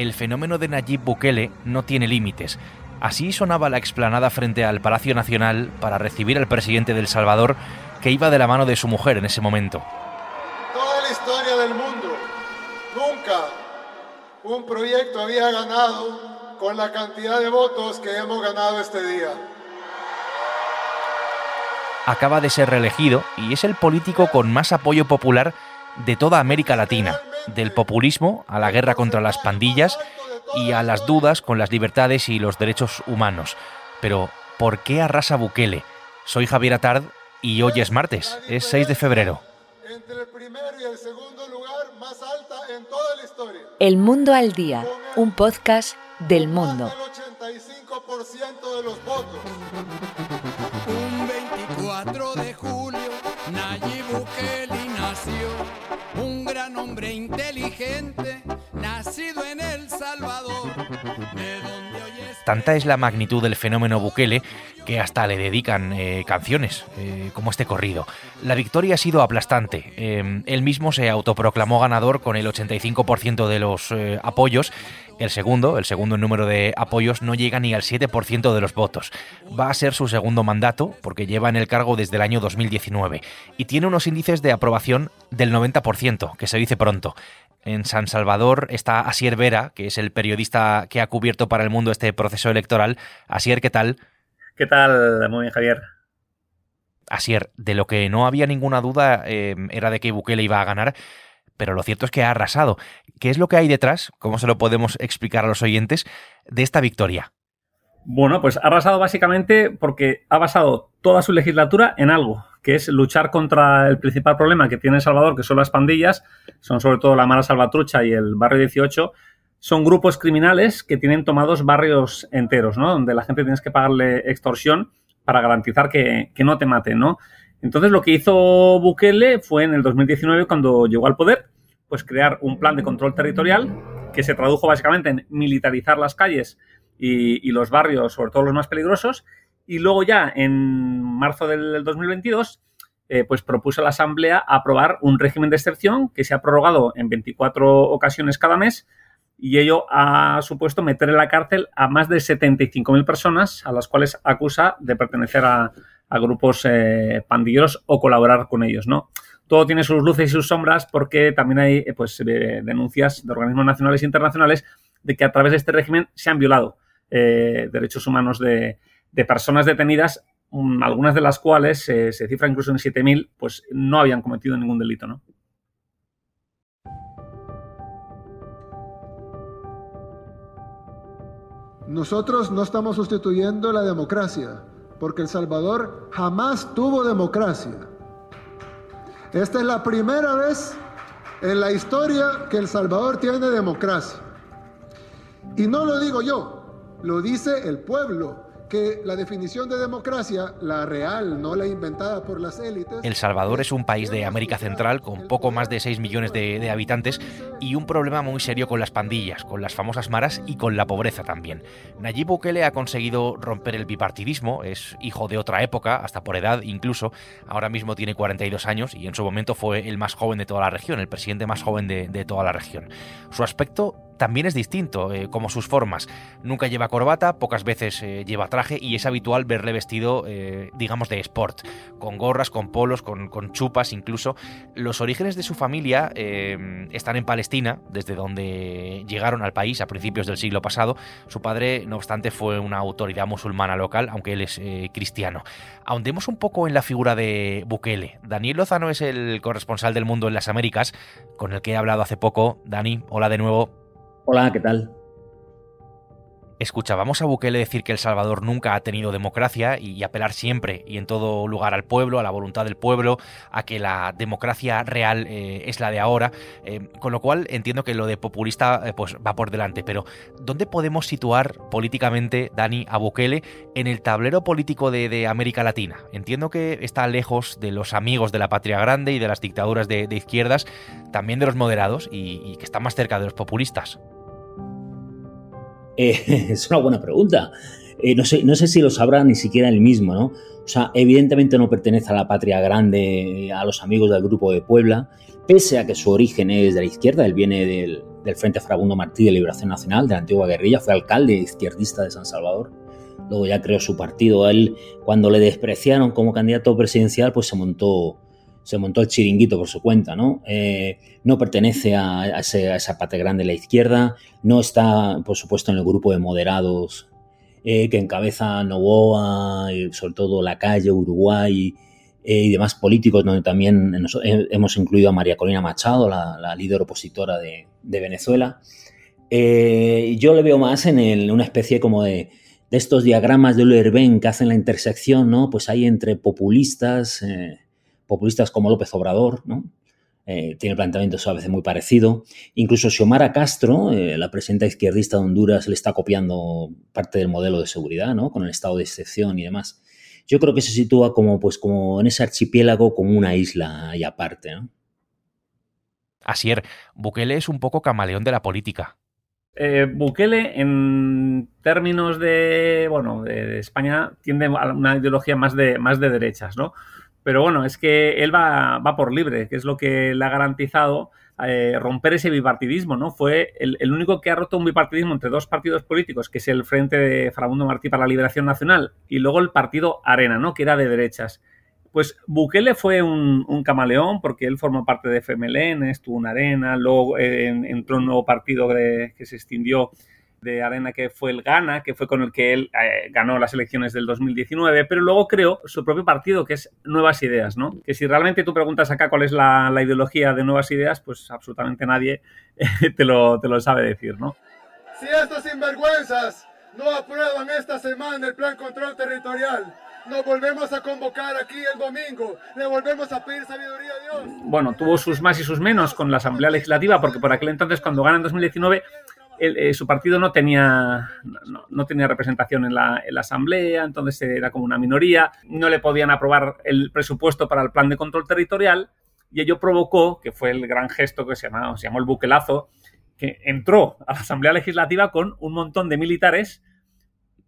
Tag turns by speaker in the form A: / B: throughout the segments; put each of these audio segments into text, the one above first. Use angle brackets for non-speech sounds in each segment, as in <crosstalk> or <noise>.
A: el fenómeno de Nayib Bukele no tiene límites. Así sonaba la explanada frente al Palacio Nacional para recibir al presidente del Salvador, que iba de la mano de su mujer en ese momento.
B: Toda la historia del mundo, nunca un proyecto había ganado con la cantidad de votos que hemos ganado este día.
A: Acaba de ser reelegido y es el político con más apoyo popular de toda América Latina, del populismo a la guerra contra las pandillas y a las dudas con las libertades y los derechos humanos. Pero, ¿por qué arrasa Bukele? Soy Javier Atard y hoy es martes, es 6 de febrero.
C: El Mundo al Día, un podcast del mundo.
D: Un inteligente,
A: Tanta es la magnitud del fenómeno Bukele que hasta le dedican eh, canciones, eh, como este corrido. La victoria ha sido aplastante. Eh, él mismo se autoproclamó ganador con el 85% de los apoyos. El segundo, el segundo número de apoyos, no llega ni al 7% de los votos. Va a ser su segundo mandato, porque lleva en el cargo desde el año 2019, y tiene unos índices de aprobación del 90%, que se dice pronto. En San Salvador está Asier Vera, que es el periodista que ha cubierto para el mundo este proceso electoral. Asier, ¿qué tal?
E: ¿Qué tal? Muy bien, Javier.
A: Asier, de lo que no había ninguna duda eh, era de que Bukele iba a ganar, pero lo cierto es que ha arrasado. ¿Qué es lo que hay detrás? ¿Cómo se lo podemos explicar a los oyentes de esta victoria?
E: Bueno, pues ha arrasado básicamente porque ha basado toda su legislatura en algo, que es luchar contra el principal problema que tiene El Salvador, que son las pandillas, son sobre todo la Mala Salvatrucha y el Barrio 18, son grupos criminales que tienen tomados barrios enteros, ¿no? Donde la gente tienes que pagarle extorsión para garantizar que, que no te maten, ¿no? Entonces lo que hizo Bukele fue en el 2019, cuando llegó al poder, pues crear un plan de control territorial que se tradujo básicamente en militarizar las calles y, los barrios, sobre todo los más peligrosos, y luego ya en marzo del 2022 eh, pues propuso a la Asamblea aprobar un régimen de excepción que se ha prorrogado en 24 ocasiones cada mes y ello ha supuesto meter en la cárcel a más de 75.000 personas a las cuales acusa de pertenecer a, grupos eh, pandilleros o colaborar con ellos, ¿no? Todo tiene sus luces y sus sombras porque también hay eh, pues, eh, denuncias de organismos nacionales e internacionales de que a través de este régimen se han violado eh, derechos humanos de, personas detenidas, um, algunas de las cuales se cifra incluso en 7.000, pues no habían cometido ningún delito, ¿no?
B: Nosotros no estamos sustituyendo la democracia, porque El Salvador jamás tuvo democracia. Esta es la primera vez en la historia que El Salvador tiene democracia. Y no lo digo yo, lo dice el pueblo, que la definición de democracia, la real, no la inventada por las élites.
A: El Salvador es un país de América Central con poco más de 6 millones de, de, habitantes y un problema muy serio con las pandillas, con las famosas maras y con la pobreza también. Nayib Bukele ha conseguido romper el bipartidismo, es hijo de otra época, hasta por edad incluso. Ahora mismo tiene 42 años y en su momento fue el más joven de toda la región, el presidente más joven de, de toda la región. Su aspecto también es distinto, eh, como sus formas. Nunca lleva corbata, pocas veces eh, lleva traje y es habitual verle vestido, eh, digamos, de sport, con gorras, con polos, con, con chupas incluso. Los orígenes de su familia están en Palestina, desde donde llegaron al país a principios del siglo pasado. Su padre, no obstante, fue una autoridad musulmana local, aunque él es cristiano. Ahondemos un poco en la figura de Bukele. Daniel Lozano es el corresponsal del mundo en las Américas, con el que he hablado hace poco. Dani, hola de nuevo.
F: Hola, ¿qué tal?
A: Escuchábamos a Bukele decir que El Salvador nunca ha tenido democracia y apelar siempre y en todo lugar al pueblo, a la voluntad del pueblo, a que la democracia real eh, es la de ahora, eh, con lo cual entiendo que lo de populista eh, pues va por delante, pero ¿dónde podemos situar políticamente, Dani, a Bukele en el tablero político de, América Latina? Entiendo que está lejos de los amigos de la patria grande y de las dictaduras de, izquierdas, también de los moderados y que está más cerca de los populistas.
F: Eh, <laughs> es una buena pregunta. Eh, no, sé, no, sé, si lo sabrá ni siquiera él mismo, ¿no? O sea, evidentemente no pertenece a la patria grande, a los amigos del grupo de Puebla, pese a que su origen es de la izquierda, él viene del, del Frente Farabundo Martí de Liberación Nacional, de la antigua guerrilla, fue alcalde izquierdista de San Salvador. Luego ya creó su partido. él, cuando le despreciaron como candidato presidencial, pues se montó, se montó el chiringuito por su cuenta, ¿no? Eh, no pertenece a, esa parte grande de la izquierda, no está, por supuesto, en el grupo de moderados eh, que encabeza Novoa, sobre todo La Calle, Uruguay eh, y demás políticos, donde también hemos incluido a María Corina Machado, la, líder opositora de, Venezuela. yo le veo más en una especie como de, estos diagramas de Euler-Ben que hacen la intersección, ¿no? Pues hay entre populistas, populistas como López Obrador, ¿no? Eh, tiene planteamientos a veces muy parecido. Incluso Xiomara Castro, eh, la presidenta izquierdista de Honduras, le está copiando parte del modelo de seguridad, ¿no? Con el estado de excepción y demás. Yo creo que se sitúa como, pues, como en ese archipiélago, como una isla y aparte, ¿no?
A: Asier, Bukele es un poco camaleón de la política.
E: Eh, Bukele, en términos de, bueno, de, España, tiende a una ideología más de, más de derechas, ¿no? Pero bueno, es que él va, va por libre, que es lo que le ha garantizado eh, romper ese bipartidismo, ¿no? Fue el, único que ha roto un bipartidismo entre dos partidos políticos, que es el Frente de Farabundo Martí para la Liberación Nacional y luego el partido Arena, ¿no? Que era de derechas. Pues Bukele fue un, camaleón porque él formó parte de FMLN, estuvo en Arena, luego eh, entró un nuevo partido que se extinguió de Arena que fue el Gana, que fue con el que él eh, ganó las elecciones del 2019, pero luego creó su propio partido, que es Nuevas Ideas, ¿no? Que si realmente tú preguntas acá cuál es la, ideología de Nuevas Ideas, pues absolutamente nadie <laughs> te, lo, te lo sabe decir, ¿no?
B: Si estos sinvergüenzas no aprueban esta semana el plan control territorial, nos volvemos a convocar aquí el domingo, le volvemos a pedir sabiduría a Dios.
E: Bueno, tuvo sus más y sus menos con la Asamblea Legislativa, porque por aquel entonces, cuando gana en 2019, eh, su partido no tenía, no, tenía representación en la, asamblea, entonces era como una minoría, no le podían aprobar el presupuesto para el plan de control territorial y ello provocó, que fue el gran gesto que se llamó, se llamó el buquelazo, que entró a la Asamblea Legislativa con un montón de militares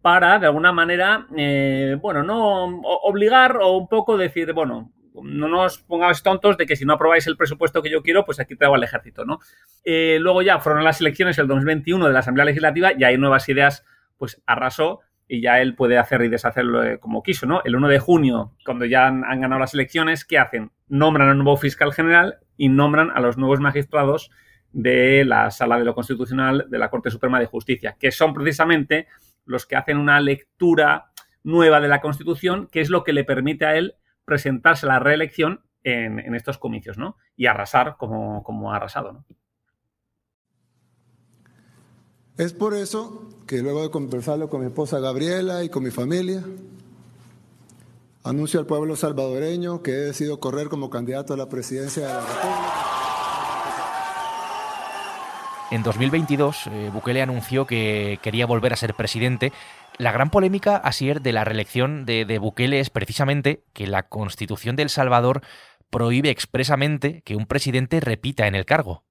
E: para, de alguna manera, eh, bueno, no obligar o un poco decir, bueno, no nos pongamos tontos de que si no aprobáis el presupuesto que yo quiero, pues aquí traigo al ejército, ¿no? Eh, luego ya fueron las elecciones el 2021 de la Asamblea Legislativa y hay nuevas ideas, pues arrasó y ya él puede hacer y deshacerlo eh, como quiso, ¿no? El 1 de junio, cuando ya han, ganado las elecciones, ¿qué hacen? Nombran a un nuevo fiscal general y nombran a los nuevos magistrados de la Sala de lo Constitucional de la Corte Suprema de Justicia, que son precisamente los que hacen una lectura nueva de la Constitución, que es lo que le permite a él presentarse a la reelección en, estos comicios, ¿no? Y arrasar como, como ha arrasado, ¿no?
B: Es por eso que luego de conversarlo con mi esposa Gabriela y con mi familia, anuncio al pueblo salvadoreño que he decidido correr como candidato a la presidencia de la República.
A: En 2022, eh, Bukele anunció que quería volver a ser presidente la gran polémica, Asier, de la reelección de, Bukele es precisamente que la Constitución de El Salvador prohíbe expresamente que un presidente repita en el cargo.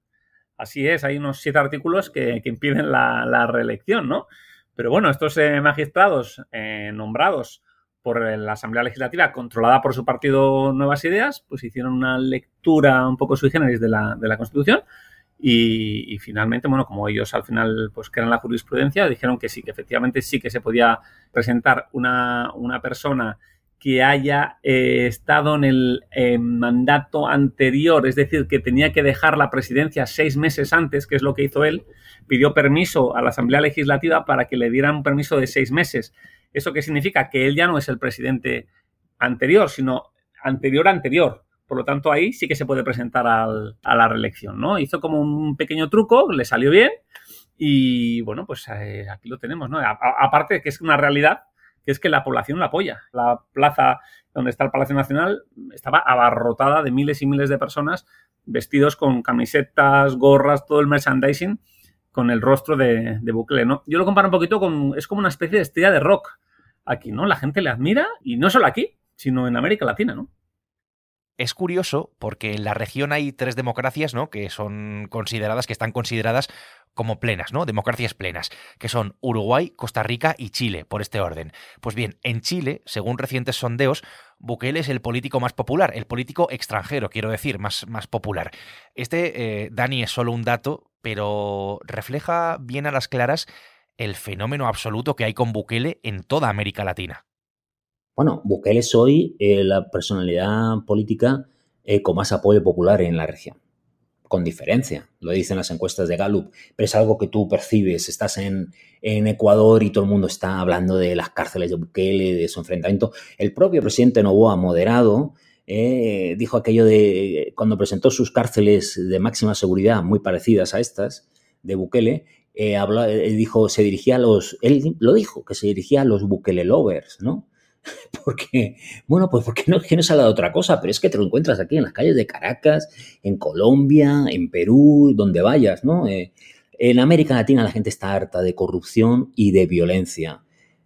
E: Así es, hay unos siete artículos que, impiden la, reelección, ¿no? Pero bueno, estos eh, magistrados eh, nombrados por la Asamblea Legislativa, controlada por su partido Nuevas Ideas, pues hicieron una lectura un poco sui generis de la, de la Constitución y, finalmente, bueno, como ellos al final pues crean la jurisprudencia, dijeron que sí, que efectivamente sí que se podía presentar una, persona que haya eh, estado en el mandato anterior, es decir, que tenía que dejar la presidencia seis meses antes, que es lo que hizo él, pidió permiso a la Asamblea Legislativa para que le dieran un permiso de seis meses. ¿Eso qué significa? Que él ya no es el presidente anterior, sino anterior anterior. Por lo tanto, ahí sí que se puede presentar a la reelección, ¿no? Hizo como un pequeño truco, le salió bien y, bueno, pues eh, aquí lo tenemos, ¿no? aparte que es una realidad, que es que la población la apoya. La plaza donde está el Palacio Nacional estaba abarrotada de miles y miles de personas vestidos con camisetas, gorras, todo el merchandising con el rostro de, de Bukele, ¿no? Yo lo comparo un poquito con... es como una especie de estrella de rock aquí, ¿no? La gente le admira y no solo aquí, sino en América Latina, ¿no?
A: Es curioso porque en la región hay tres democracias, ¿no? Que son consideradas, que están consideradas como plenas, ¿no? Democracias plenas, que son Uruguay, Costa Rica y Chile, por este orden. Pues bien, en Chile, según recientes sondeos, Bukele es el político más popular, el político extranjero, quiero decir, más, más popular. Este, eh, Dani, es solo un dato, pero refleja bien a las claras el fenómeno absoluto que hay con Bukele en toda América Latina.
F: Bueno, Bukele es hoy eh, la personalidad política eh, con más apoyo popular en la región, con diferencia, lo dicen las encuestas de Gallup, pero es algo que tú percibes, estás en, Ecuador y todo el mundo está hablando de las cárceles de Bukele, de su enfrentamiento. El propio presidente Novoa, moderado, eh, dijo aquello de, cuando presentó sus cárceles de máxima seguridad, muy parecidas a estas, de Bukele, eh, dijo, se dirigía a los, él lo dijo, que se dirigía a los Bukele lovers, ¿no? <laughs> Porque, bueno, pues porque no, que no ha dado otra cosa, pero es que te lo encuentras aquí en las calles de Caracas, en Colombia, en Perú, donde vayas, ¿no? Eh, en América Latina la gente está harta de corrupción y de violencia.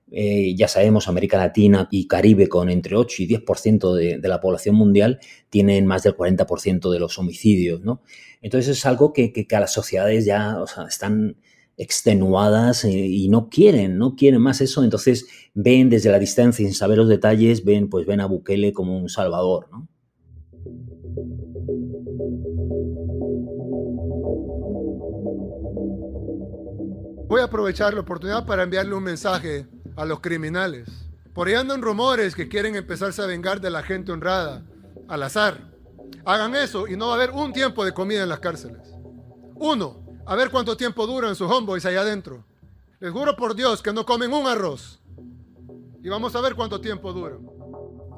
F: Eh, ya sabemos, América Latina y Caribe, con entre 8 y 10% de, de la población mundial, tienen más del 40% de los homicidios, ¿no? Entonces es algo que, que, que a las sociedades ya o sea, están extenuadas eh, y no quieren, no quieren más eso, entonces ven desde la distancia sin saber los detalles, ven pues ven a Bukele como un salvador, ¿no?
B: Voy a aprovechar la oportunidad para enviarle un mensaje a los criminales. Por ahí andan rumores que quieren empezarse a vengar de la gente honrada, al azar. Hagan eso y no va a haber un tiempo de comida en las cárceles. Uno, a ver cuánto tiempo duran sus homeboys allá adentro. Les juro por Dios que no comen un arroz. Y vamos a ver cuánto tiempo duran.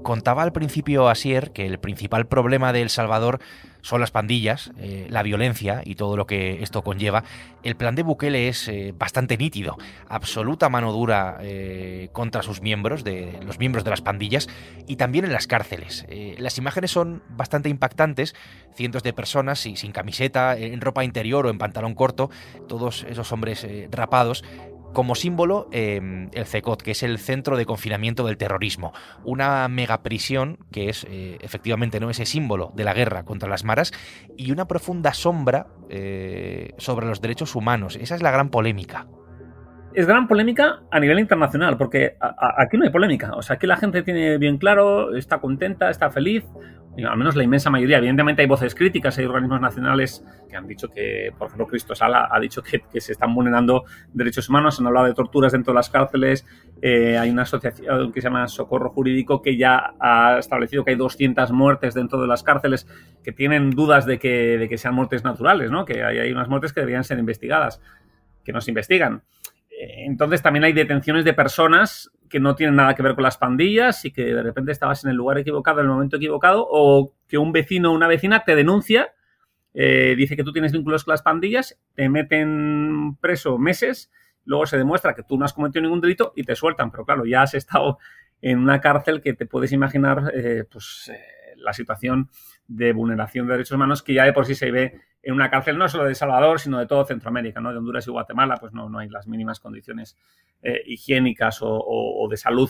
A: Contaba al principio Asier que el principal problema de El Salvador son las pandillas, eh, la violencia y todo lo que esto conlleva. El plan de Bukele es eh, bastante nítido, absoluta mano dura eh, contra sus miembros, de los miembros de las pandillas, y también en las cárceles. las imágenes son bastante impactantes, cientos de personas y sin camiseta, en ropa interior o en pantalón corto, todos esos hombres rapados, como símbolo em, el CECOT, que es el Centro de Confinamiento del Terrorismo, una megaprisión que es eh, efectivamente ¿no? ese símbolo de la guerra contra las maras y una profunda sombra eh, sobre los derechos humanos. Esa es la gran polémica.
E: Es gran polémica a nivel internacional, porque aquí no hay polémica. O sea, aquí la gente tiene bien claro, está contenta, está feliz al menos la inmensa mayoría. Evidentemente hay voces críticas, hay organismos nacionales que han dicho que, por ejemplo, Cristo Sala ha dicho que, se están vulnerando derechos humanos, han hablado de torturas dentro de las cárceles, eh, hay una asociación que se llama Socorro Jurídico que ya ha establecido que hay 200 muertes dentro de las cárceles que tienen dudas de que, de que sean muertes naturales, ¿no? que hay, hay unas muertes que deberían ser investigadas, que no se investigan. Eh, entonces también hay detenciones de personas que no tienen nada que ver con las pandillas y que de repente estabas en el lugar equivocado, en el momento equivocado, o que un vecino o una vecina te denuncia, eh, dice que tú tienes vínculos con las pandillas, te meten preso meses, luego se demuestra que tú no has cometido ningún delito y te sueltan, pero claro, ya has estado en una cárcel que te puedes imaginar eh, pues, la situación de vulneración de derechos humanos que ya de por sí se ve en una cárcel no solo de Salvador, sino de todo Centroamérica, ¿no? De Honduras y Guatemala, pues no, no hay las mínimas condiciones eh, higiénicas o, de salud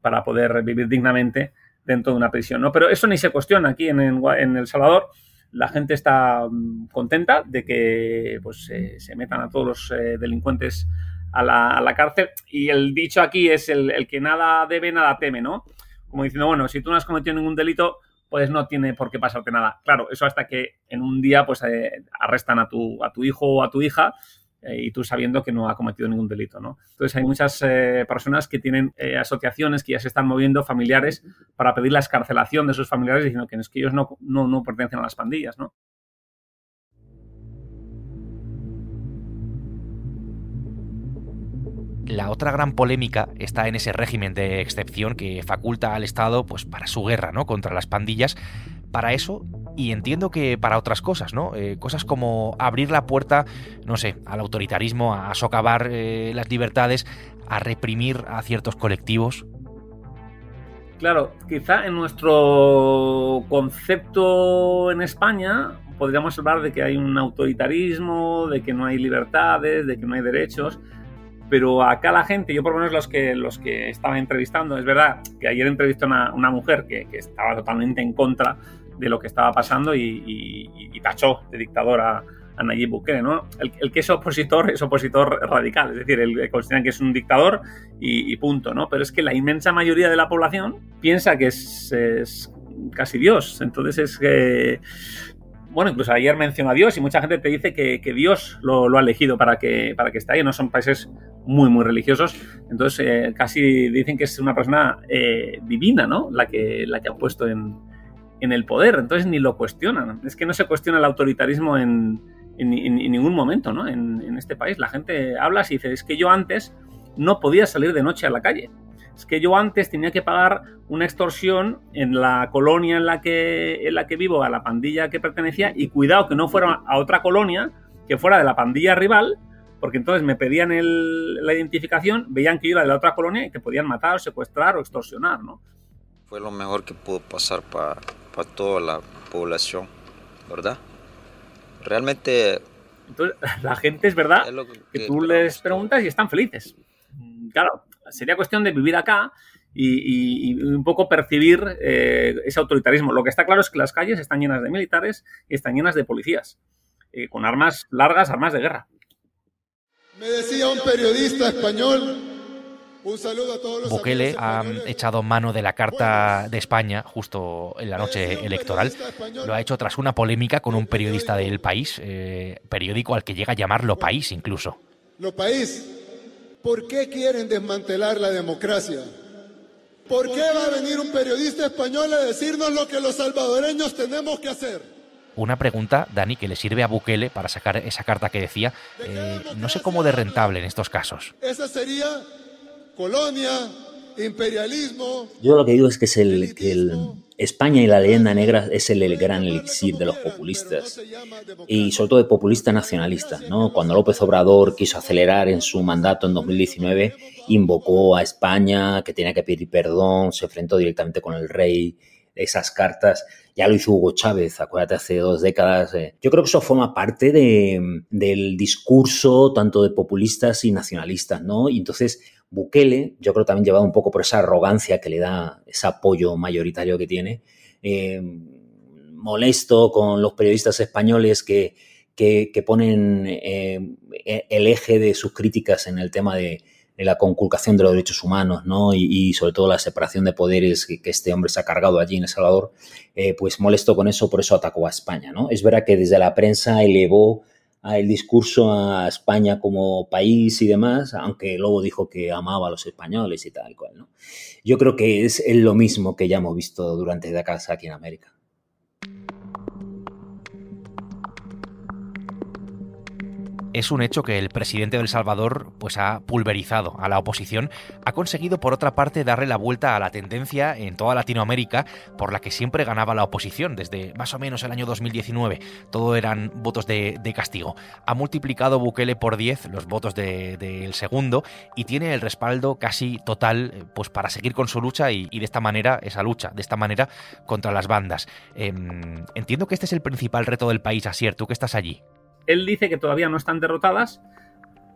E: para poder vivir dignamente dentro de una prisión, ¿no? Pero eso ni se cuestiona aquí en, El Salvador. La gente está mm, contenta de que pues, se metan a todos los eh, delincuentes a la, cárcel. Y el dicho aquí es el, el que nada debe, nada teme, ¿no? Como diciendo, bueno, si tú no has cometido ningún delito, pues no tiene por qué pasarte nada. Claro, eso hasta que en un día pues eh, arrestan a tu, a tu hijo o a tu hija eh, y tú sabiendo que no ha cometido ningún delito, ¿no? Entonces hay muchas eh, personas que tienen asociaciones que ya se están moviendo, familiares, para pedir la escarcelación de sus familiares diciendo que es que ellos no, no, no pertenecen a las pandillas, ¿no?
A: La otra gran polémica está en ese régimen de excepción que faculta al Estado pues, para su guerra ¿no? contra las pandillas. Para eso, y entiendo que para otras cosas, ¿no? Eh, cosas como abrir la puerta, no sé, al autoritarismo, a socavar eh, las libertades, a reprimir a ciertos colectivos.
E: Claro, quizá en nuestro concepto en España podríamos hablar de que hay un autoritarismo, de que no hay libertades, de que no hay derechos pero acá la gente, yo por lo menos los que, los que estaba entrevistando, es verdad que ayer entrevisté a una, mujer que, estaba totalmente en contra de lo que estaba pasando y, tachó de dictadora a Nayib Bukele, ¿no? El, que es opositor es opositor radical, es decir, el, consideran que es un dictador y, punto, ¿no? Pero es que la inmensa mayoría de la población piensa que es, casi Dios, entonces es que bueno, incluso ayer mencionó a Dios y mucha gente te dice que, Dios lo, ha elegido para que, para que esté ahí. No son países muy, muy religiosos. Entonces, eh, casi dicen que es una persona eh, divina, ¿no? La que, la que ha puesto en, el poder. Entonces, ni lo cuestionan. Es que no se cuestiona el autoritarismo en, ningún momento, ¿no? En, este país. La gente habla y dice, es que yo antes no podía salir de noche a la calle es que yo antes tenía que pagar una extorsión en la colonia en la que, en la que vivo, a la pandilla que pertenecía, y cuidado que no fuera a otra colonia, que fuera de la pandilla rival, porque entonces me pedían la identificación, veían que yo era de la otra colonia y que podían matar, secuestrar o extorsionar, ¿no?
G: Fue lo mejor que pudo pasar para toda la población, ¿verdad? Realmente...
E: Entonces, <laughs> la gente es verdad que, tú les preguntas y están felices. Claro, sería cuestión de vivir acá y, un poco percibir eh, ese autoritarismo. Lo que está claro es que las calles están llenas de militares y están llenas de policías, eh, con armas largas, armas de guerra.
B: Me decía un periodista español, un saludo a todos los
A: Bukele ha echado mano de la Carta de España justo en la noche electoral. Lo ha hecho tras una polémica con un periodista del país, eh, periódico al que llega a llamarlo país incluso.
B: Lo país ¿Por qué quieren desmantelar la democracia? ¿Por qué va a venir un periodista español a decirnos lo que los salvadoreños tenemos que hacer?
A: Una pregunta, Dani, que le sirve a Bukele para sacar esa carta que decía, eh, no sé cómo de rentable en estos casos.
B: Esa sería colonia, imperialismo.
F: Yo lo que digo es que, es el, que España y la leyenda negra es el, gran elixir de los populistas y sobre todo de populistas nacionalistas. ¿no? Cuando López Obrador quiso acelerar en su mandato en 2019, invocó a España, que tenía que pedir perdón, se enfrentó directamente con el rey, esas cartas. Ya lo hizo Hugo Chávez, acuérdate, hace dos décadas. Eh. Yo creo que eso forma parte del discurso tanto de populistas y nacionalistas, ¿no? Y entonces Bukele, yo creo también llevado un poco por esa arrogancia que le da ese apoyo mayoritario que tiene, eh, molesto con los periodistas españoles que, que, ponen eh, el eje de sus críticas en el tema de, la conculcación de los derechos humanos, ¿no? Y, sobre todo la separación de poderes que, este hombre se ha cargado allí en El Salvador, eh, pues molesto con eso, por eso atacó a España, ¿no? Es verdad que desde la prensa elevó el discurso a España como país y demás, aunque luego dijo que amaba a los españoles y tal cual, ¿no? Yo creo que es, lo mismo que ya hemos visto durante décadas aquí en América.
A: Es un hecho que el presidente de El Salvador pues, ha pulverizado a la oposición, ha conseguido por otra parte darle la vuelta a la tendencia en toda Latinoamérica por la que siempre ganaba la oposición desde más o menos el año 2019. Todo eran votos de, castigo. Ha multiplicado Bukele por 10 los votos del segundo y tiene el respaldo casi total eh, pues, para seguir con su lucha y, de esta manera, esa lucha, de esta manera contra las bandas. Em, entiendo que este es el principal reto del país, Asier, tú que estás allí
E: él dice que todavía no están derrotadas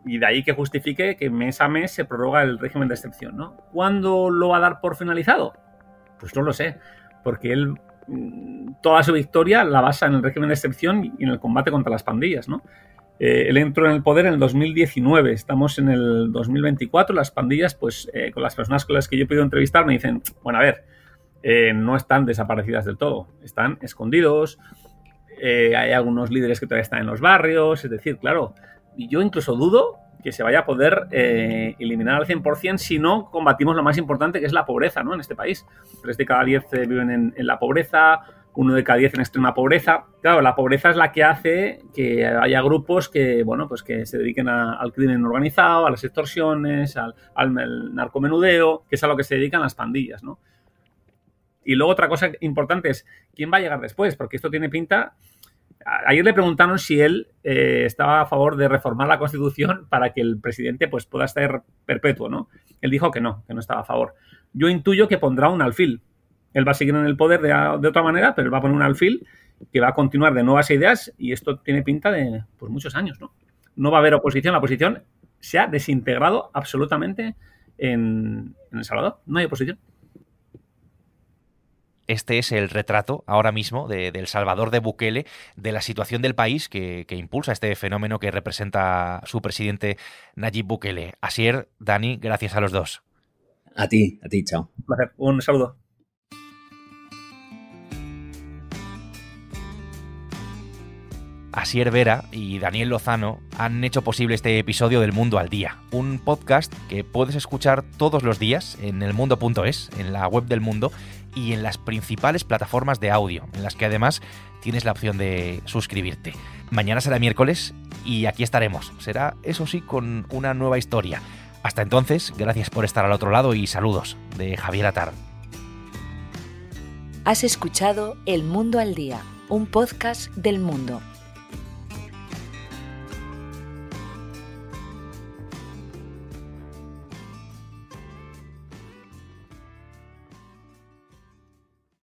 E: y de ahí que justifique que mes a mes se prorroga el régimen de excepción, ¿no? ¿Cuándo lo va a dar por finalizado? Pues no lo sé, porque él mm, toda su victoria la basa en el régimen de excepción y en el combate contra las pandillas, ¿no? Eh, él entró en el poder en el 2019, estamos en el 2024, las pandillas, pues eh, con las personas con las que yo he podido entrevistar me dicen, bueno, a ver, eh, no están desaparecidas del todo, están escondidos, eh, hay algunos líderes que todavía están en los barrios, es decir, claro, yo incluso dudo que se vaya a poder eh, eliminar al 100% si no combatimos lo más importante que es la pobreza ¿no? en este país. Tres de cada diez eh, viven en, la pobreza, uno de cada diez en extrema pobreza. Claro, la pobreza es la que hace que haya grupos que, bueno, pues que se dediquen al crimen organizado, a las extorsiones, al, al, narcomenudeo, que es a lo que se dedican las pandillas, ¿no? Y luego otra cosa importante es, ¿quién va a llegar después? Porque esto tiene pinta... Ayer le preguntaron si él eh, estaba a favor de reformar la Constitución para que el presidente pues, pueda estar perpetuo, ¿no? Él dijo que no, que no estaba a favor. Yo intuyo que pondrá un alfil. Él va a seguir en el poder de, de otra manera, pero él va a poner un alfil que va a continuar de nuevas ideas y esto tiene pinta de pues, muchos años, ¿no? No va a haber oposición, la oposición se ha desintegrado absolutamente en, en El Salvador. No hay oposición.
A: Este es el retrato ahora mismo de, El Salvador de Bukele, de la situación del país que, impulsa este fenómeno que representa su presidente Nayib Bukele. Asier, Dani, gracias a los dos.
F: A ti, a ti, chao.
E: Un saludo.
A: Asier Vera y Daniel Lozano han hecho posible este episodio del Mundo al Día, un podcast que puedes escuchar todos los días en elmundo.es, en la web del mundo y en las principales plataformas de audio, en las que además tienes la opción de suscribirte. Mañana será miércoles y aquí estaremos. Será, eso sí, con una nueva historia. Hasta entonces, gracias por estar al otro lado y saludos de Javier Atar.
C: Has escuchado El Mundo al Día, un podcast del mundo